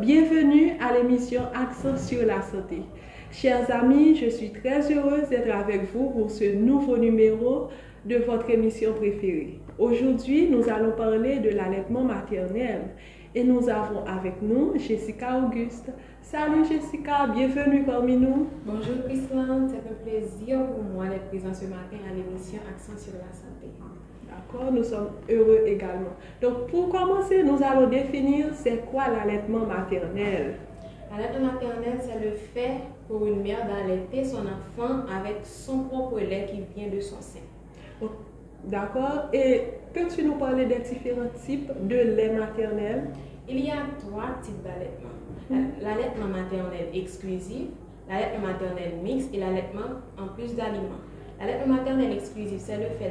Bienvenue à l'émission Accent sur la santé. Chers amis, je suis très heureuse d'être avec vous pour ce nouveau numéro de votre émission préférée. Aujourd'hui, nous allons parler de l'allaitement maternel et nous avons avec nous Jessica Auguste. Salut Jessica, bienvenue parmi nous. Bonjour Christine, c'est un plaisir pour moi d'être présent ce matin à l'émission Accent sur la santé. D'accord, nous sommes heureux également. Donc pour commencer, nous allons définir c'est quoi l'allaitement maternel. L'allaitement maternel, c'est le fait pour une mère d'allaiter son enfant avec son propre lait qui vient de son sein. D'accord, et peux-tu nous parler des différents types de lait maternel? Il y a trois types d'allaitement. L'allaitement maternel exclusif, l'allaitement maternel mixte et l'allaitement en plus d'aliments. L'allaitement maternel exclusif, c'est le fait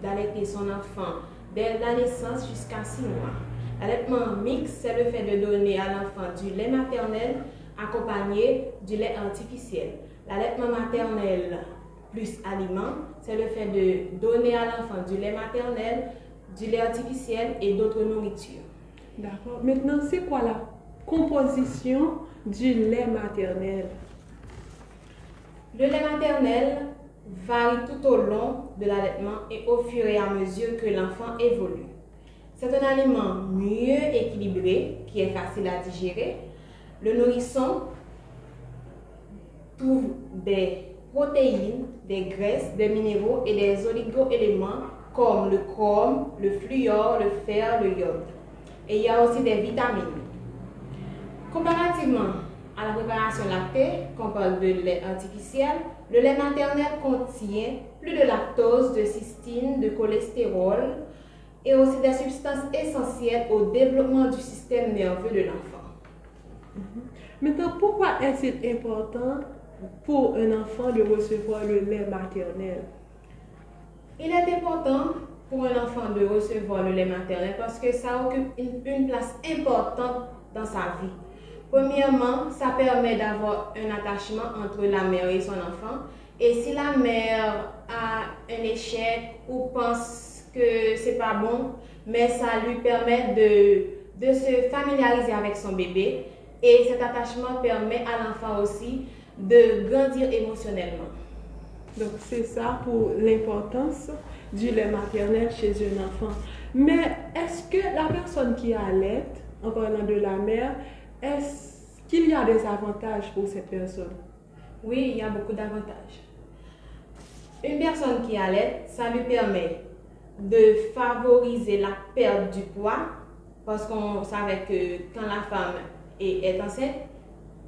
d'allaiter son enfant dès la naissance jusqu'à 6 mois. L'allaitement mixte, c'est le fait de donner à l'enfant du lait maternel accompagné du lait artificiel. L'allaitement maternel plus aliment, c'est le fait de donner à l'enfant du lait maternel, du lait artificiel et d'autres nourritures. D'accord. Maintenant, c'est quoi la composition du lait maternel? Le lait maternel varie tout au long de l'allaitement et au fur et à mesure que l'enfant évolue. C'est un aliment mieux équilibré qui est facile à digérer. Le nourrisson trouve des protéines, des graisses, des minéraux et des oligo-éléments comme le chrome, le fluor, le fer, le iode. Et il y a aussi des vitamines. Comparativement à la préparation lactée, qu'on parle de lait artificiel, le lait maternel contient plus de lactose, de cystine, de cholestérol et aussi des substances essentielles au développement du système nerveux de l'enfant. Mhm. Maintenant, pourquoi est-il important pour un enfant de recevoir le lait maternel? Il est important pour un enfant de recevoir le lait maternel parce que ça occupe une place importante dans sa vie. Premièrement, ça permet d'avoir un attachement entre la mère et son enfant. Et si la mère a un échec ou pense que c'est pas bon, mais ça lui permet de, de se familiariser avec son bébé. Et cet attachement permet à l'enfant aussi de grandir émotionnellement. Donc c'est ça pour l'importance du lait maternel chez un enfant. Mais est-ce que la personne qui allait, en parlant de la mère, est-ce qu'il y a des avantages pour cette personne? Oui, il y a beaucoup d'avantages. Une personne qui allait, ça lui permet de favoriser la perte du poids, parce qu'on savait que quand la femme est, enceinte,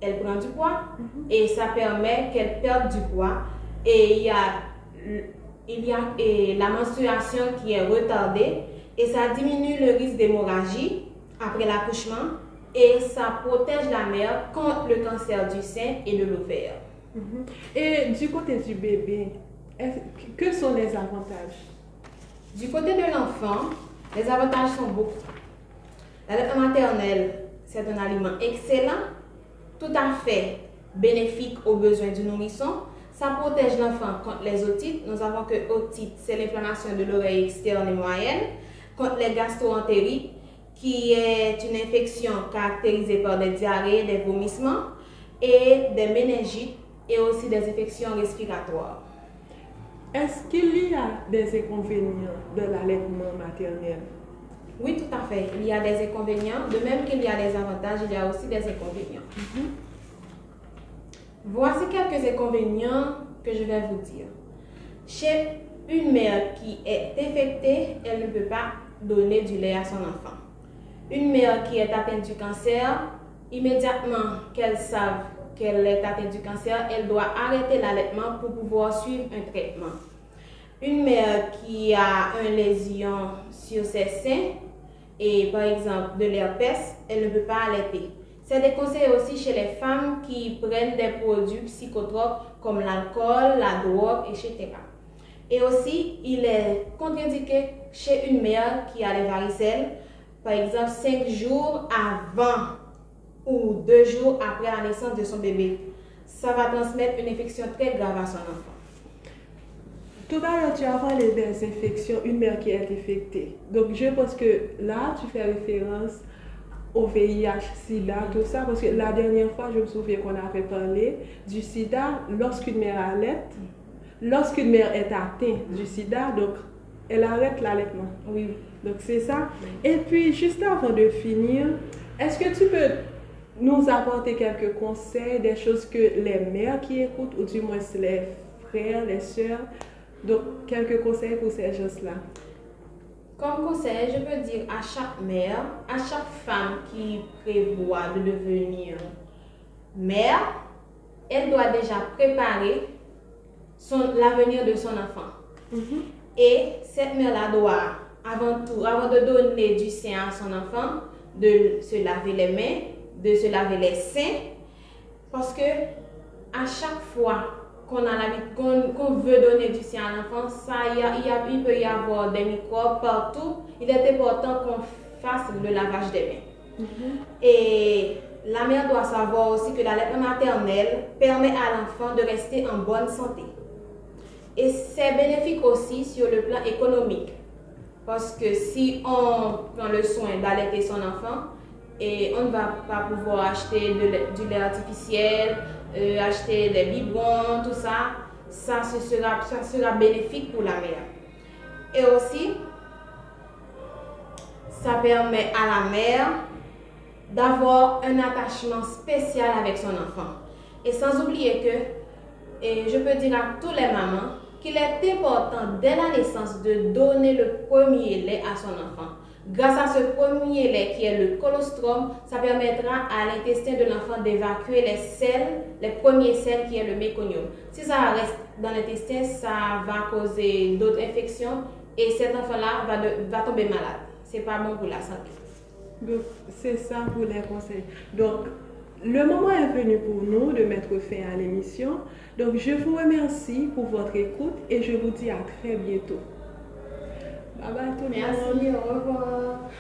elle prend du poids mhm. et ça permet qu'elle perde du poids. Et il y a, il y a la menstruation qui est retardée et ça diminue le risque d'hémorragie après l'accouchement et ça protège la mère contre le cancer du sein et de l'ovaire. Mhm. Et du côté du bébé, que sont les avantages? Du côté de l'enfant, les avantages sont beaucoup. La maternelle, c'est un aliment excellent, tout à fait bénéfique aux besoins du nourrisson. Ça protège l'enfant contre les otites. Nous avons que otite, c'est l'inflammation de l'oreille externe et moyenne, contre les gastroentérites, qui est une infection caractérisée par des diarrhées, des vomissements et des méningites et aussi des infections respiratoires. Est-ce qu'il y a des inconvénients de l'allaitement maternel? Oui, tout à fait. Il y a des inconvénients. De même qu'il y a des avantages, il y a aussi des inconvénients. Mhm. Voici quelques inconvénients que je vais vous dire. Chez une mère qui est infectée, elle ne peut pas donner du lait à son enfant. Une mère qui est atteinte du cancer, immédiatement qu'elle savent qu'elle est atteinte du cancer, elle doit arrêter l'allaitement pour pouvoir suivre un traitement. Une mère qui a une lésion sur ses seins et par exemple de l'herpès, elle ne peut pas allaiter. C'est des conseils aussi chez les femmes qui prennent des produits psychotropes comme l'alcool, la drogue, etc. Et aussi, il est contre-indiqué chez une mère qui a les varicelles par exemple, cinq jours avant ou deux jours après la naissance de son bébé. Ça va transmettre une infection très grave à son enfant. Tout à l'heure, tu as parlé des infections, une mère qui est infectée. Donc, je pense que là, tu fais référence au VIH, SIDA, tout ça. Parce que la dernière fois, je me souviens qu'on avait parlé du SIDA lorsqu'une mère allait. Lorsqu'une mère est atteinte du SIDA, donc elle arrête l'allaitement. Oui. Donc c'est ça. Et puis, juste avant de finir, est-ce que tu peux nous apporter quelques conseils, des choses que les mères qui écoutent, ou du moins les frères, les sœurs, donc quelques conseils pour ces gens-là? Comme conseil, je peux dire à chaque mère, à chaque femme qui prévoit de devenir mère, elle doit déjà préparer l'avenir de son enfant. Mhm. Et cette mère-là doit, avant tout, avant de donner du sein à son enfant, de se laver les mains, de se laver les seins, parce que à chaque fois qu'on a qu'on veut donner du sein à l'enfant, ça, il, y a, il, y a, il peut y avoir des microbes partout. Il est important qu'on fasse le lavage des mains. Et la mère doit savoir aussi que l'allaitement maternel permet à l'enfant de rester en bonne santé. Et c'est bénéfique aussi sur le plan économique. Parce que si on prend le soin d'allaiter son enfant, et on ne va pas pouvoir acheter du lait artificiel, euh, acheter des biberons, tout ça, ça, sera, ça sera bénéfique pour la mère. Et aussi, ça permet à la mère d'avoir un attachement spécial avec son enfant. Et sans oublier que, et je peux dire à tous les mamans, qu'il est important dès la naissance de donner le premier lait à son enfant. Grâce à ce premier lait qui est le colostrum, ça permettra à l'intestin de l'enfant d'évacuer les sels, les premiers sels qui est le méconium. Si ça reste dans l'intestin, ça va causer d'autres infections et cet enfant-là va, va tomber malade. C'est pas bon pour la santé. C'est ça pour les conseils. Donc, le moment est venu pour nous de mettre fin à l'émission. Donc, je vous remercie pour votre écoute et je vous dis à très bientôt. Bye bye tout le monde. Merci, au revoir.